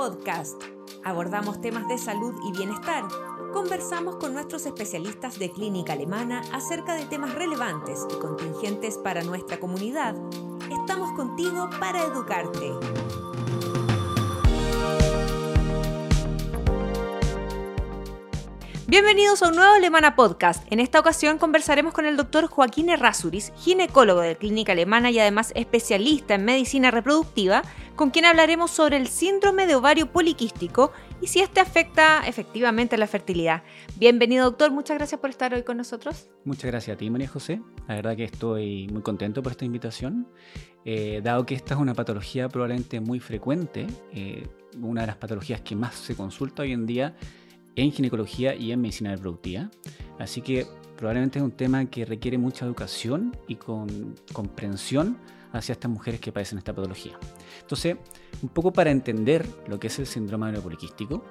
Podcast. Abordamos temas de salud y bienestar. Conversamos con nuestros especialistas de clínica alemana acerca de temas relevantes y contingentes para nuestra comunidad. Estamos contigo para educarte. Bienvenidos a un nuevo Alemana Podcast. En esta ocasión conversaremos con el doctor Joaquín Errázuriz, ginecólogo de Clínica Alemana y además especialista en medicina reproductiva, con quien hablaremos sobre el síndrome de ovario poliquístico y si este afecta efectivamente la fertilidad. Bienvenido doctor, muchas gracias por estar hoy con nosotros. Muchas gracias a ti María José, la verdad que estoy muy contento por esta invitación, eh, dado que esta es una patología probablemente muy frecuente, eh, una de las patologías que más se consulta hoy en día en ginecología y en medicina reproductiva. Así que probablemente es un tema que requiere mucha educación y con comprensión hacia estas mujeres que padecen esta patología. Entonces, un poco para entender lo que es el síndrome ovario poliquístico,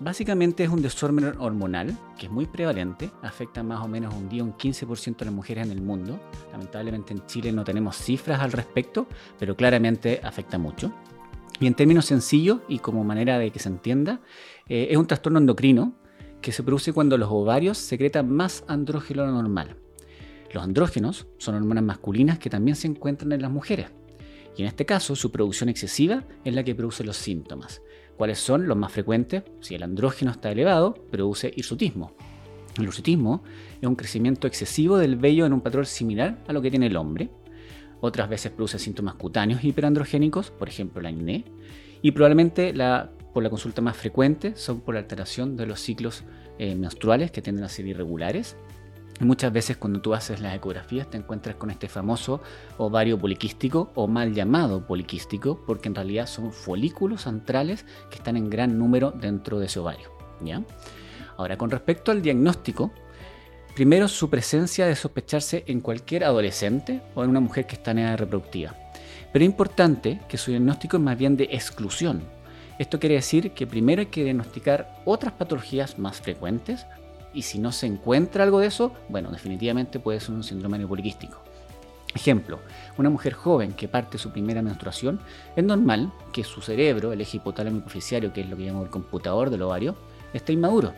básicamente es un desorden hormonal que es muy prevalente, afecta más o menos un un 15% de las mujeres en el mundo. Lamentablemente en Chile no tenemos cifras al respecto, pero claramente afecta mucho. Y en términos sencillos y como manera de que se entienda, eh, es un trastorno endocrino que se produce cuando los ovarios secretan más andrógeno normal. Los andrógenos son hormonas masculinas que también se encuentran en las mujeres. Y en este caso, su producción excesiva es la que produce los síntomas. ¿Cuáles son los más frecuentes? Si el andrógeno está elevado, produce hirsutismo. El hirsutismo es un crecimiento excesivo del vello en un patrón similar a lo que tiene el hombre. Otras veces produce síntomas cutáneos hiperandrogénicos, por ejemplo la acné. Y probablemente la por la consulta más frecuente son por la alteración de los ciclos eh, menstruales que tienden a ser irregulares. Muchas veces cuando tú haces las ecografías te encuentras con este famoso ovario poliquístico o mal llamado poliquístico porque en realidad son folículos centrales que están en gran número dentro de ese ovario. ¿ya? Ahora, con respecto al diagnóstico, primero su presencia de sospecharse en cualquier adolescente o en una mujer que está en edad reproductiva. Pero es importante que su diagnóstico es más bien de exclusión, esto quiere decir que primero hay que diagnosticar otras patologías más frecuentes y si no se encuentra algo de eso, bueno, definitivamente puede ser un síndrome poliquístico. Ejemplo, una mujer joven que parte su primera menstruación, es normal que su cerebro, el eje hipotálamo hipoficiario, que es lo que llamamos el computador del ovario, esté inmaduro.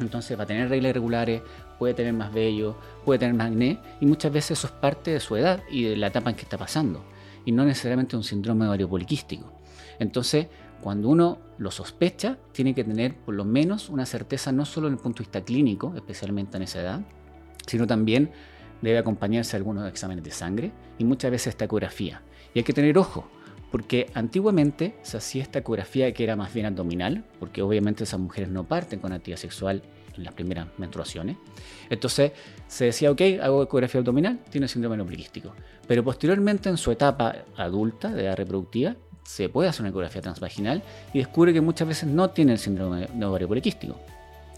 Entonces va a tener reglas irregulares, puede tener más vello, puede tener más acné y muchas veces eso es parte de su edad y de la etapa en que está pasando y no necesariamente un síndrome de ovario poliquístico. Entonces, cuando uno lo sospecha, tiene que tener por lo menos una certeza no solo en el punto de vista clínico, especialmente en esa edad, sino también debe acompañarse algunos exámenes de sangre y muchas veces esta ecografía. Y hay que tener ojo, porque antiguamente se hacía esta ecografía que era más bien abdominal, porque obviamente esas mujeres no parten con actividad sexual en las primeras menstruaciones. Entonces se decía, ok, hago ecografía abdominal, tiene síndrome poliquístico. Pero posteriormente en su etapa adulta, de edad reproductiva, se puede hacer una ecografía transvaginal y descubre que muchas veces no tiene el síndrome de ovario poliquístico.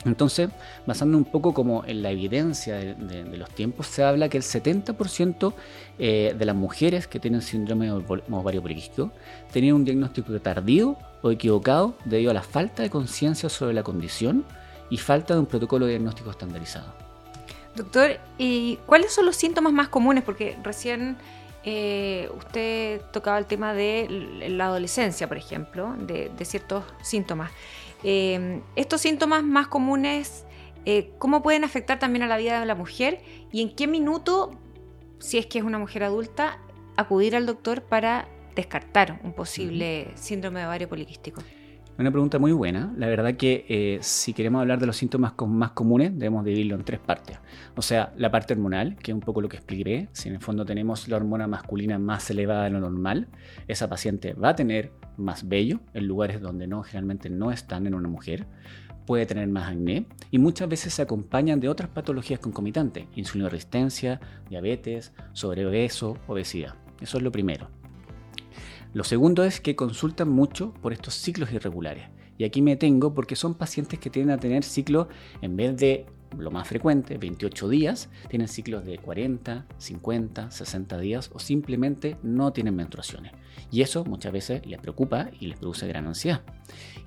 Entonces, basando un poco como en la evidencia de, los tiempos, se habla que el 70% eh, de las mujeres que tienen síndrome de ovario poliquístico tenían un diagnóstico tardío o equivocado debido a la falta de conciencia sobre la condición y falta de un protocolo de diagnóstico estandarizado. Doctor, ¿y cuáles son los síntomas más comunes? Porque recién eh, usted tocaba el tema de la adolescencia, por ejemplo, de, ciertos síntomas. Eh, estos síntomas más comunes, eh, ¿cómo pueden afectar también a la vida de la mujer? ¿Y en qué minuto, si es que es una mujer adulta, acudir al doctor para descartar un posible síndrome de ovario poliquístico? Una pregunta muy buena. La verdad que eh, si queremos hablar de los síntomas más comunes, debemos dividirlo en tres partes. O sea, la parte hormonal, que es un poco lo que expliqué. Si en el fondo tenemos la hormona masculina más elevada de lo normal, esa paciente va a tener más vello en lugares donde no generalmente no están en una mujer. Puede tener más acné y muchas veces se acompañan de otras patologías concomitantes, insulino resistencia, diabetes, sobrepeso, obesidad. Eso es lo primero. Lo segundo es que consultan mucho por estos ciclos irregulares. Y aquí me tengo porque son pacientes que tienden a tener ciclos, en vez de lo más frecuente, 28 días, tienen ciclos de 40, 50, 60 días o simplemente no tienen menstruaciones. Y eso muchas veces les preocupa y les produce gran ansiedad.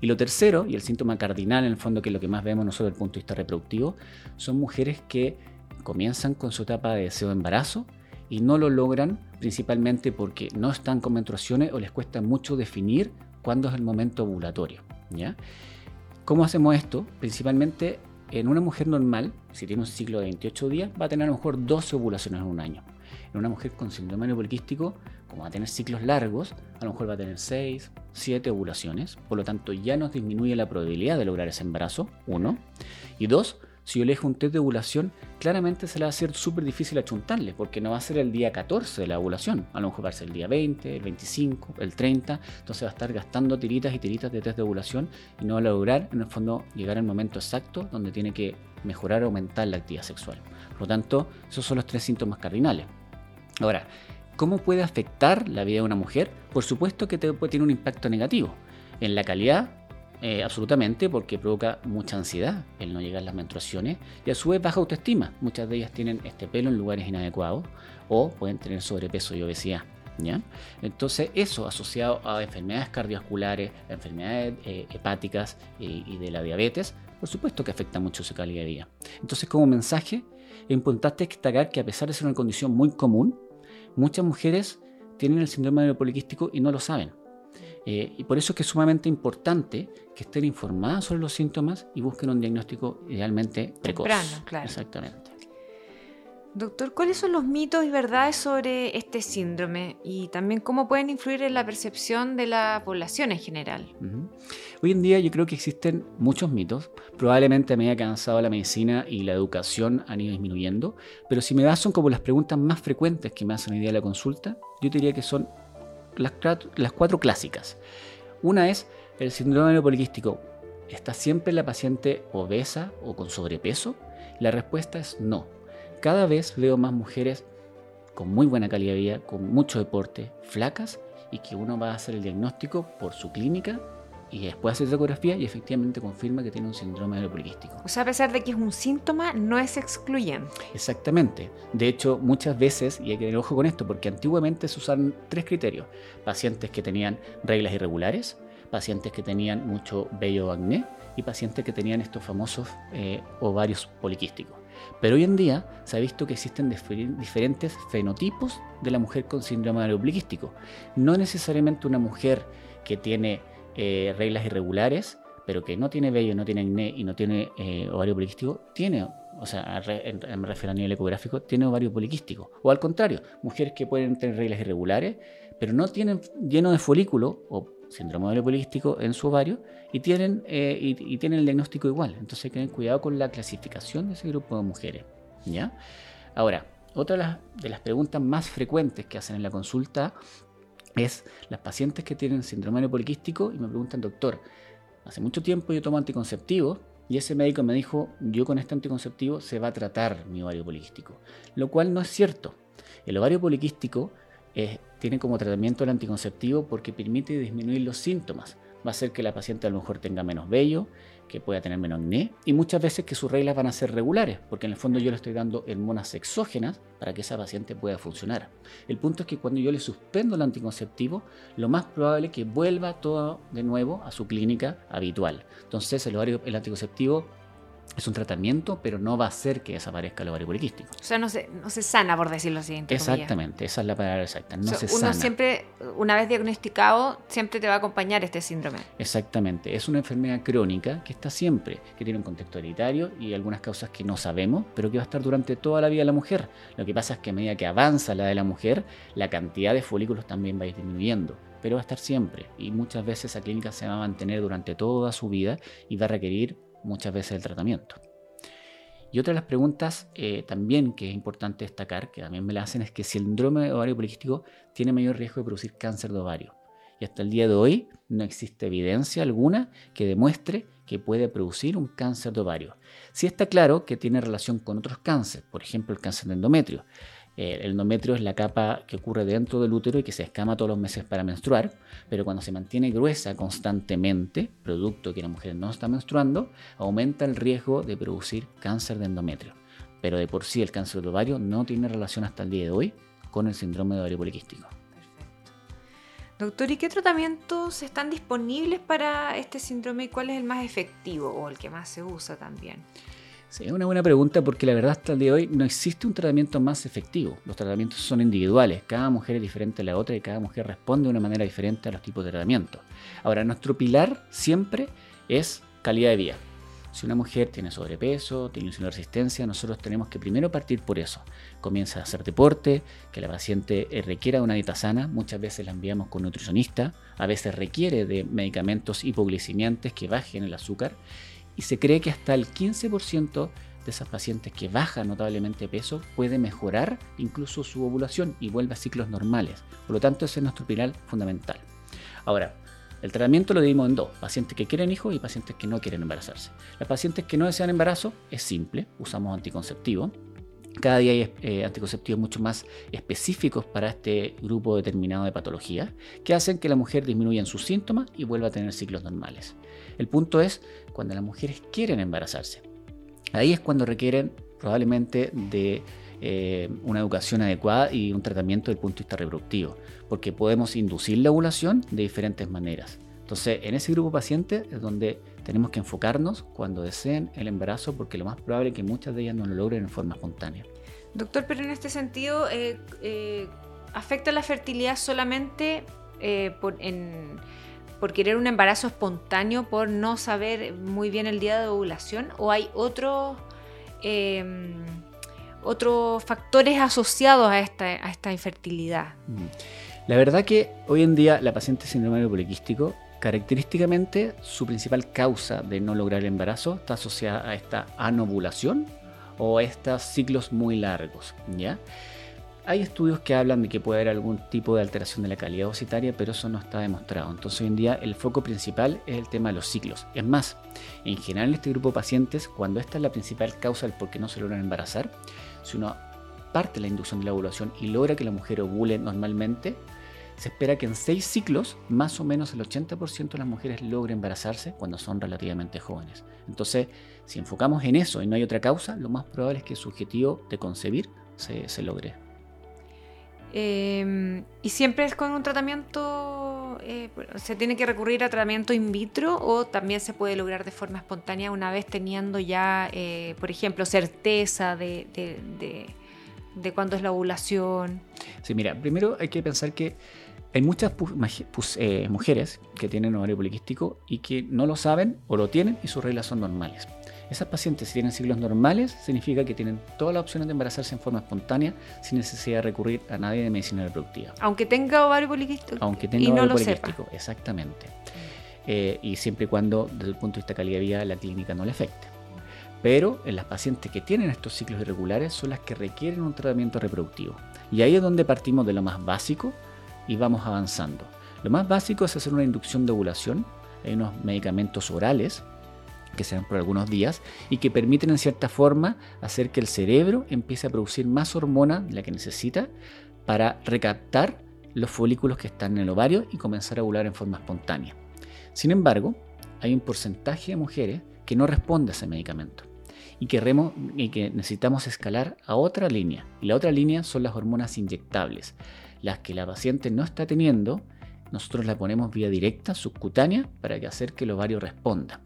Y lo tercero, y el síntoma cardinal en el fondo que es lo que más vemos nosotros desde el punto de vista reproductivo, son mujeres que comienzan con su etapa de deseo de embarazo y no lo logran principalmente porque no están con menstruaciones o les cuesta mucho definir cuándo es el momento ovulatorio. ¿ya? ¿Cómo hacemos esto? Principalmente en una mujer normal, si tiene un ciclo de 28 días, va a tener a lo mejor 12 ovulaciones en un año. En una mujer con síndrome poliquístico, como va a tener ciclos largos, a lo mejor va a tener 6, 7 ovulaciones. Por lo tanto, ya nos disminuye la probabilidad de lograr ese embarazo, uno. Y dos, si yo le dejo un test de ovulación, claramente se le va a hacer súper difícil achuntarle, porque no va a ser el día 14 de la ovulación, a lo mejor va a ser el día 20, el 25, el 30, entonces va a estar gastando tiritas y tiritas de test de ovulación y no va a lograr, en el fondo, llegar al momento exacto donde tiene que mejorar o aumentar la actividad sexual. Por lo tanto, esos son los tres síntomas cardinales. Ahora, ¿cómo puede afectar la vida de una mujer? Por supuesto que tiene un impacto negativo en la calidad eh, absolutamente, porque provoca mucha ansiedad el no llegar a las menstruaciones y a su vez baja autoestima. Muchas de ellas tienen este pelo en lugares inadecuados o pueden tener sobrepeso y obesidad. ¿Ya? Entonces eso asociado a enfermedades cardiovasculares, enfermedades eh, hepáticas y, de la diabetes, por supuesto que afecta mucho su calidad de vida. Entonces como mensaje, es importante destacar que a pesar de ser una condición muy común, muchas mujeres tienen el síndrome poliquístico y no lo saben. Eh, y por eso es que es sumamente importante que estén informadas sobre los síntomas y busquen un diagnóstico idealmente precoz. Temprano, claro. Exactamente. Doctor, ¿cuáles son los mitos y verdades sobre este síndrome y también cómo pueden influir en la percepción de la población en general? Hoy en día yo creo que existen muchos mitos, probablemente a medida que ha avanzado la medicina y la educación han ido disminuyendo, pero si me das son como las preguntas más frecuentes que me hacen hoy día la consulta, yo diría que son las, cuatro clásicas. Una es el síndrome poliquístico. ¿Está siempre la paciente obesa o con sobrepeso? La respuesta es no. Cada vez veo más mujeres con muy buena calidad de vida, con mucho deporte, flacas, y que uno va a hacer el diagnóstico por su clínica y después hace ecografía y efectivamente confirma que tiene un síndrome poliquístico. O sea, a pesar de que es un síntoma, no es excluyente. Exactamente. De hecho, muchas veces, y hay que tener ojo con esto, porque antiguamente se usaban tres criterios. Pacientes que tenían reglas irregulares, pacientes que tenían mucho vello acné y pacientes que tenían estos famosos eh, ovarios poliquísticos. Pero hoy en día se ha visto que existen diferentes fenotipos de la mujer con síndrome poliquístico. No necesariamente una mujer que tiene eh, reglas irregulares, pero que no tiene vello, no tiene acné y no tiene eh, ovario poliquístico, tiene, o sea, me refiero a nivel ecográfico, tiene ovario poliquístico. O al contrario, mujeres que pueden tener reglas irregulares, pero no tienen lleno de folículo o síndrome ovario poliquístico en su ovario y tienen, eh, y, tienen el diagnóstico igual. Entonces hay que tener cuidado con la clasificación de ese grupo de mujeres. ¿ya? Ahora, otra de las preguntas más frecuentes que hacen en la consulta es las pacientes que tienen síndrome poliquístico y me preguntan, doctor, hace mucho tiempo yo tomo anticonceptivos y ese médico me dijo, yo con este anticonceptivo se va a tratar mi ovario poliquístico, lo cual no es cierto. El ovario poliquístico tiene como tratamiento el anticonceptivo porque permite disminuir los síntomas. Va a hacer que la paciente a lo mejor tenga menos vello, que pueda tener menos acné y muchas veces que sus reglas van a ser regulares, porque en el fondo yo le estoy dando hormonas exógenas para que esa paciente pueda funcionar. El punto es que cuando yo le suspendo el anticonceptivo, lo más probable es que vuelva todo de nuevo a su clínica habitual. Entonces el, ovario, el anticonceptivo es un tratamiento, pero no va a hacer que desaparezca el ovario poliquístico. O sea, no se, no se sana, por decirlo así. Exactamente, esa es la palabra exacta. No se uno siempre, una vez diagnosticado, siempre te va a acompañar este síndrome. Exactamente, es una enfermedad crónica que está siempre, que tiene un contexto hereditario y algunas causas que no sabemos, pero que va a estar durante toda la vida de la mujer. Lo que pasa es que a medida que avanza la de la mujer, la cantidad de folículos también va a ir disminuyendo pero va a estar siempre y muchas veces esa clínica se va a mantener durante toda su vida y va a requerir muchas veces el tratamiento. Y otra de las preguntas eh, también que es importante destacar, que también me la hacen, es que si el síndrome ovario poliquístico tiene mayor riesgo de producir cáncer de ovario. Y hasta el día de hoy no existe evidencia alguna que demuestre que puede producir un cáncer de ovario. Sí está claro que tiene relación con otros cánceres, por ejemplo el cáncer de endometrio, el endometrio es la capa que ocurre dentro del útero y que se escama todos los meses para menstruar, pero cuando se mantiene gruesa constantemente, producto que la mujer no está menstruando, aumenta el riesgo de producir cáncer de endometrio. Pero de por sí el cáncer de ovario no tiene relación hasta el día de hoy con el síndrome de ovario poliquístico. Doctor, ¿y qué tratamientos están disponibles para este síndrome y cuál es el más efectivo o el que más se usa también? Sí, es una buena pregunta porque la verdad hasta el día de hoy no existe un tratamiento más efectivo. Los tratamientos son individuales, cada mujer es diferente a la otra y cada mujer responde de una manera diferente a los tipos de tratamiento. Ahora, nuestro pilar siempre es calidad de vida. Si una mujer tiene sobrepeso, tiene insulina resistencia, nosotros tenemos que primero partir por eso. Comienza a hacer deporte, que la paciente requiera una dieta sana, muchas veces la enviamos con nutricionista, a veces requiere de medicamentos hipoglicemiantes que bajen el azúcar y se cree que hasta el 15% de esas pacientes que bajan notablemente peso puede mejorar incluso su ovulación y vuelve a ciclos normales. Por lo tanto, ese es nuestro pilar fundamental. Ahora, el tratamiento lo dividimos en dos, pacientes que quieren hijos y pacientes que no quieren embarazarse. Las pacientes que no desean embarazo es simple, usamos anticonceptivo. Cada día hay eh, anticonceptivos mucho más específicos para este grupo determinado de patologías que hacen que la mujer disminuya sus síntomas y vuelva a tener ciclos normales. El punto es cuando las mujeres quieren embarazarse. Ahí es cuando requieren probablemente de eh, una educación adecuada y un tratamiento desde el punto de vista reproductivo, porque podemos inducir la ovulación de diferentes maneras. Entonces, en ese grupo de pacientes es donde tenemos que enfocarnos cuando deseen el embarazo, porque lo más probable es que muchas de ellas no lo logren en forma espontánea. Doctor, pero en este sentido, eh, eh, ¿afecta la fertilidad solamente por, por querer un embarazo espontáneo, por no saber muy bien el día de ovulación? ¿O hay otros otros factores asociados a esta, a esta infertilidad. Mm. La verdad que hoy en día la paciente síndrome poliquístico, característicamente su principal causa de no lograr el embarazo está asociada a esta anovulación o a estos ciclos muy largos, ¿ya? Hay estudios que hablan de que puede haber algún tipo de alteración de la calidad ovocitaria, pero eso no está demostrado. Entonces hoy en día el foco principal es el tema de los ciclos. Es más, en general en este grupo de pacientes, cuando esta es la principal causa del por qué no se logran embarazar, si uno parte la inducción de la ovulación y logra que la mujer ovule normalmente, se espera que en seis ciclos, más o menos el 80% de las mujeres logren embarazarse cuando son relativamente jóvenes. Entonces, si enfocamos en eso y no hay otra causa, lo más probable es que su objetivo de concebir se, logre. Em, ¿Y siempre es con un tratamiento, eh, se tiene que recurrir a tratamiento in vitro o también se puede lograr de forma espontánea una vez teniendo ya, eh, por ejemplo, certeza de, de, de, cuándo es la ovulación? Sí, mira, primero hay que pensar que hay muchas eh, mujeres que tienen ovario poliquístico y que no lo saben o lo tienen y sus reglas son normales. Esas pacientes, si tienen ciclos normales, significa que tienen todas las opciones de embarazarse en forma espontánea sin necesidad de recurrir a nadie de medicina reproductiva. Aunque tenga ovario poliquístico. Aunque tenga ovario poliquístico, exactamente. Eh, y siempre y cuando, desde el punto de vista calidad de vida, la clínica no le afecte. Pero en las pacientes que tienen estos ciclos irregulares son las que requieren un tratamiento reproductivo. Y ahí es donde partimos de lo más básico y vamos avanzando. Lo más básico es hacer una inducción de ovulación. Hay unos medicamentos orales que se dan por algunos días y que permiten en cierta forma hacer que el cerebro empiece a producir más hormona de la que necesita para recaptar los folículos que están en el ovario y comenzar a ovular en forma espontánea. Sin embargo, hay un porcentaje de mujeres que no responde a ese medicamento y que, y que necesitamos escalar a otra línea. Y la otra línea son las hormonas inyectables, las que la paciente no está teniendo nosotros la ponemos vía directa, subcutánea, para hacer que el ovario responda.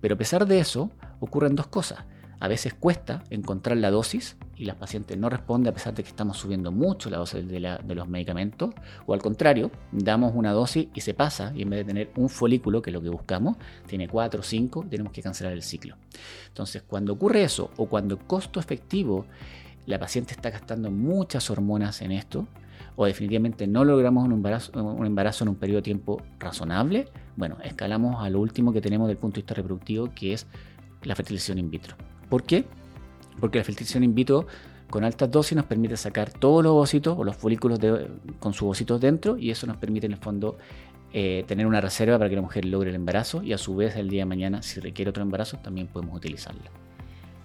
Pero a pesar de eso, ocurren dos cosas. A veces cuesta encontrar la dosis y la paciente no responde a pesar de que estamos subiendo mucho la dosis de, los medicamentos. O al contrario, damos una dosis y se pasa y en vez de tener un folículo, que es lo que buscamos, tiene cuatro o cinco, tenemos que cancelar el ciclo. Entonces, cuando ocurre eso o cuando costo efectivo, la paciente está gastando muchas hormonas en esto, o definitivamente no logramos un embarazo, un embarazo en un periodo de tiempo razonable, bueno, escalamos a lo último que tenemos del punto de vista reproductivo, que es la fertilización in vitro. ¿Por qué? Porque la fertilización in vitro con altas dosis nos permite sacar todos los ovocitos o los folículos con sus ovocitos dentro y eso nos permite en el fondo eh, tener una reserva para que la mujer logre el embarazo y a su vez el día de mañana si requiere otro embarazo también podemos utilizarla.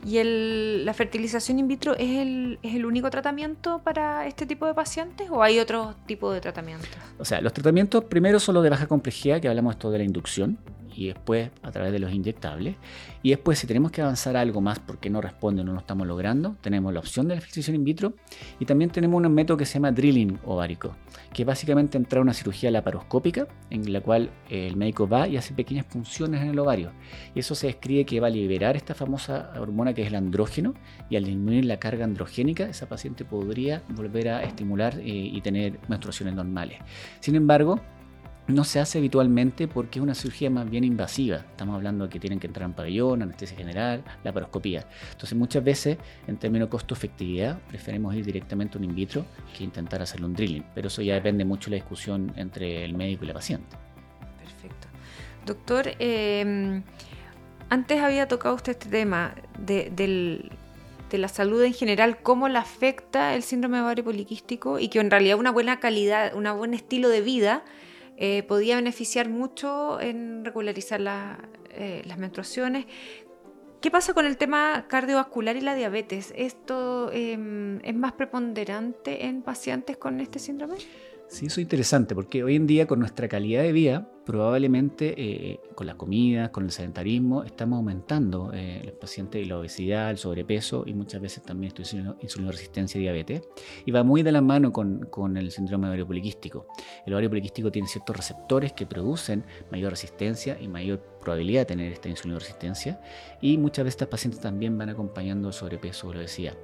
¿Y el, la fertilización in vitro es el, es el único tratamiento para este tipo de pacientes o hay otro tipo de tratamientos? O sea, los tratamientos primero son los de baja complejidad, que hablamos esto de la inducción, y después a través de los inyectables. Y después si tenemos que avanzar algo más porque no responde no lo estamos logrando, tenemos la opción de la fertilización in vitro y también tenemos un método que se llama drilling ovárico, que básicamente entrar a una cirugía laparoscópica en la cual el médico va y hace pequeñas punciones en el ovario. Y eso se describe que va a liberar esta famosa hormona que es el andrógeno y al disminuir la carga androgénica, esa paciente podría volver a estimular eh, y tener menstruaciones normales. Sin embargo, no se hace habitualmente porque es una cirugía más bien invasiva. Estamos hablando de que tienen que entrar en pabellón, anestesia general, la paroscopía. Entonces muchas veces, en términos de costo-efectividad, preferimos ir directamente a un in vitro que intentar hacerle un drilling. Pero eso ya depende mucho de la discusión entre el médico y la paciente. Perfecto. Doctor, em, antes había tocado usted este tema de, la salud en general, cómo le afecta el síndrome ovario poliquístico y que en realidad una buena calidad, un buen estilo de vida eh, podía beneficiar mucho en regularizar eh, las menstruaciones. ¿Qué pasa con el tema cardiovascular y la diabetes? ¿Esto em, es más preponderante en pacientes con este síndrome? Sí, eso es interesante porque hoy en día con nuestra calidad de vida, probablemente eh, con la comida, con el sedentarismo, estamos aumentando eh, los pacientes de la obesidad, el sobrepeso y muchas veces también insulino resistencia y diabetes. Y va muy de la mano con, con el síndrome ovario poliquístico. El ovario poliquístico tiene ciertos receptores que producen mayor resistencia y mayor probabilidad de tener esta insulino resistencia y muchas veces estas pacientes también van acompañando el sobrepeso o la obesidad.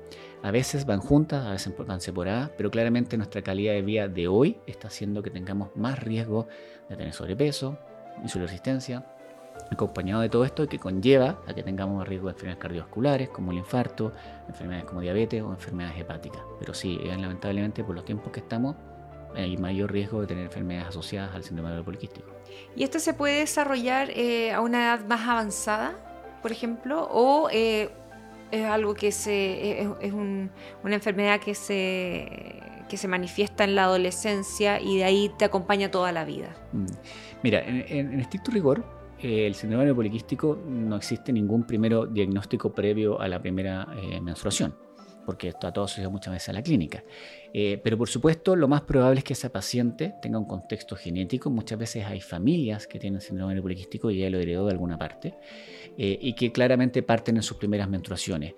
A veces van juntas, a veces van separadas, pero claramente nuestra calidad de vida de hoy está haciendo que tengamos más riesgo de tener sobrepeso, insulino-resistencia, acompañado de todo esto que conlleva a que tengamos riesgo de enfermedades cardiovasculares como el infarto, enfermedades como diabetes o enfermedades hepáticas. Pero sí, eh, lamentablemente por los tiempos que estamos hay mayor riesgo de tener enfermedades asociadas al síndrome poliquístico. ¿Y esto se puede desarrollar eh, a una edad más avanzada, por ejemplo, o eh, es algo que se, es, una enfermedad que se, que se manifiesta en la adolescencia y de ahí te acompaña toda la vida. Mm. Mira, en, estricto rigor, eh, el síndrome poliquístico no existe ningún primero diagnóstico previo a la primera eh, menstruación porque está todo asociado muchas veces a la clínica. Eh, pero por supuesto, lo más probable es que esa paciente tenga un contexto genético. Muchas veces hay familias que tienen síndrome poliquístico y ya lo heredó de alguna parte, eh, y que claramente parten en sus primeras menstruaciones.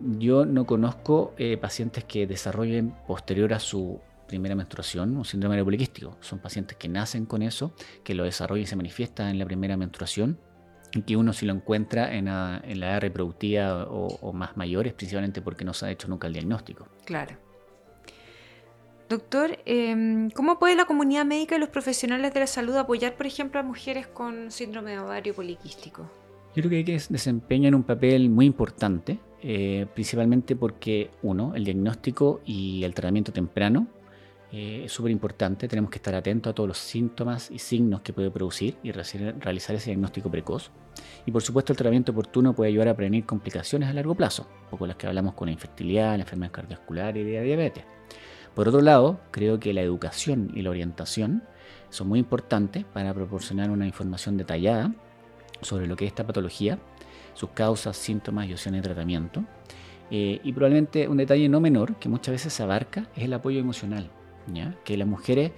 Yo no conozco eh, pacientes que desarrollen posterior a su primera menstruación un síndrome poliquístico. Son pacientes que nacen con eso, que lo desarrollan y se manifiesta en la primera menstruación que uno si lo encuentra en la, edad reproductiva o, más mayores, principalmente porque no se ha hecho nunca el diagnóstico. Claro. Doctor, em, ¿cómo puede la comunidad médica y los profesionales de la salud apoyar, por ejemplo, a mujeres con síndrome de ovario poliquístico? Yo creo que hay que desempeñar un papel muy importante, eh, principalmente porque, uno, el diagnóstico y el tratamiento temprano eh, es súper importante. Tenemos que estar atentos a todos los síntomas y signos que puede producir y realizar ese diagnóstico precoz. Y por supuesto el tratamiento oportuno puede ayudar a prevenir complicaciones a largo plazo, como las que hablamos con la infertilidad, la enfermedad cardiovascular y la diabetes. Por otro lado, creo que la educación y la orientación son muy importantes para proporcionar una información detallada sobre lo que es esta patología, sus causas, síntomas y opciones de tratamiento. Eh, y probablemente un detalle no menor que muchas veces se abarca es el apoyo emocional que las mujeres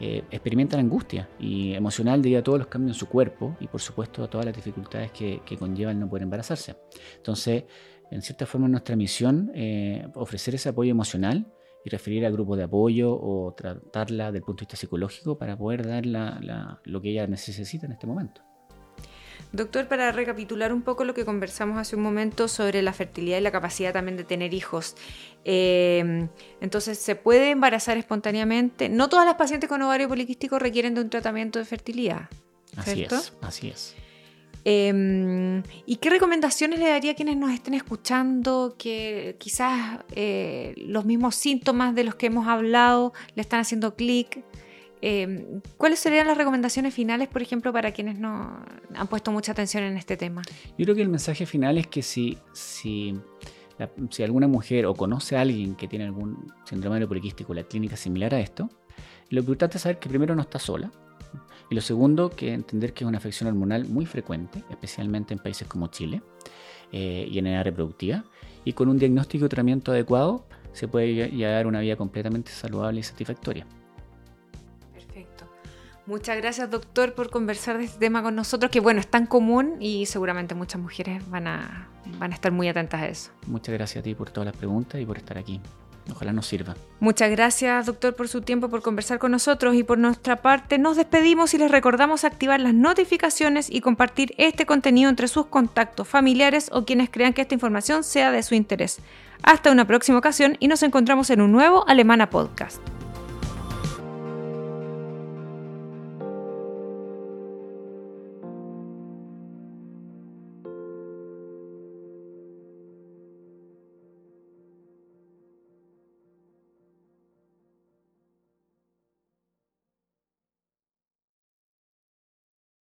eh, experimentan angustia y emocional debido a todos los cambios en su cuerpo y por supuesto a todas las dificultades que, que conlleva el no poder embarazarse. Entonces, en cierta forma nuestra misión eh, ofrecer ese apoyo emocional y referir a grupos de apoyo o tratarla desde el punto de vista psicológico para poder dar lo que ella necesita en este momento. Doctor, para recapitular un poco lo que conversamos hace un momento sobre la fertilidad y la capacidad también de tener hijos. Eh, entonces, ¿se puede embarazar espontáneamente? No todas las pacientes con ovario poliquístico requieren de un tratamiento de fertilidad. Así es, así es. Em, ¿Y qué recomendaciones le daría a quienes nos estén escuchando que quizás eh, los mismos síntomas de los que hemos hablado le están haciendo clic? Em, ¿Cuáles serían las recomendaciones finales, por ejemplo, para quienes no han puesto mucha atención en este tema? Yo creo que el mensaje final es que si, si, alguna mujer o conoce a alguien que tiene algún síndrome poliquístico, la clínica similar a esto, lo importante es saber que primero no está sola. Y lo segundo, que entender que es una afección hormonal muy frecuente, especialmente en países como Chile eh, y en edad reproductiva. Y con un diagnóstico y tratamiento adecuado se puede llevar una vida completamente saludable y satisfactoria. Muchas gracias, doctor, por conversar de este tema con nosotros, que bueno, es tan común y seguramente muchas mujeres van a, van a estar muy atentas a eso. Muchas gracias a ti por todas las preguntas y por estar aquí. Ojalá nos sirva. Muchas gracias, doctor, por su tiempo, por conversar con nosotros y por nuestra parte nos despedimos y les recordamos activar las notificaciones y compartir este contenido entre sus contactos familiares o quienes crean que esta información sea de su interés. Hasta una próxima ocasión y nos encontramos en un nuevo Alemana Podcast.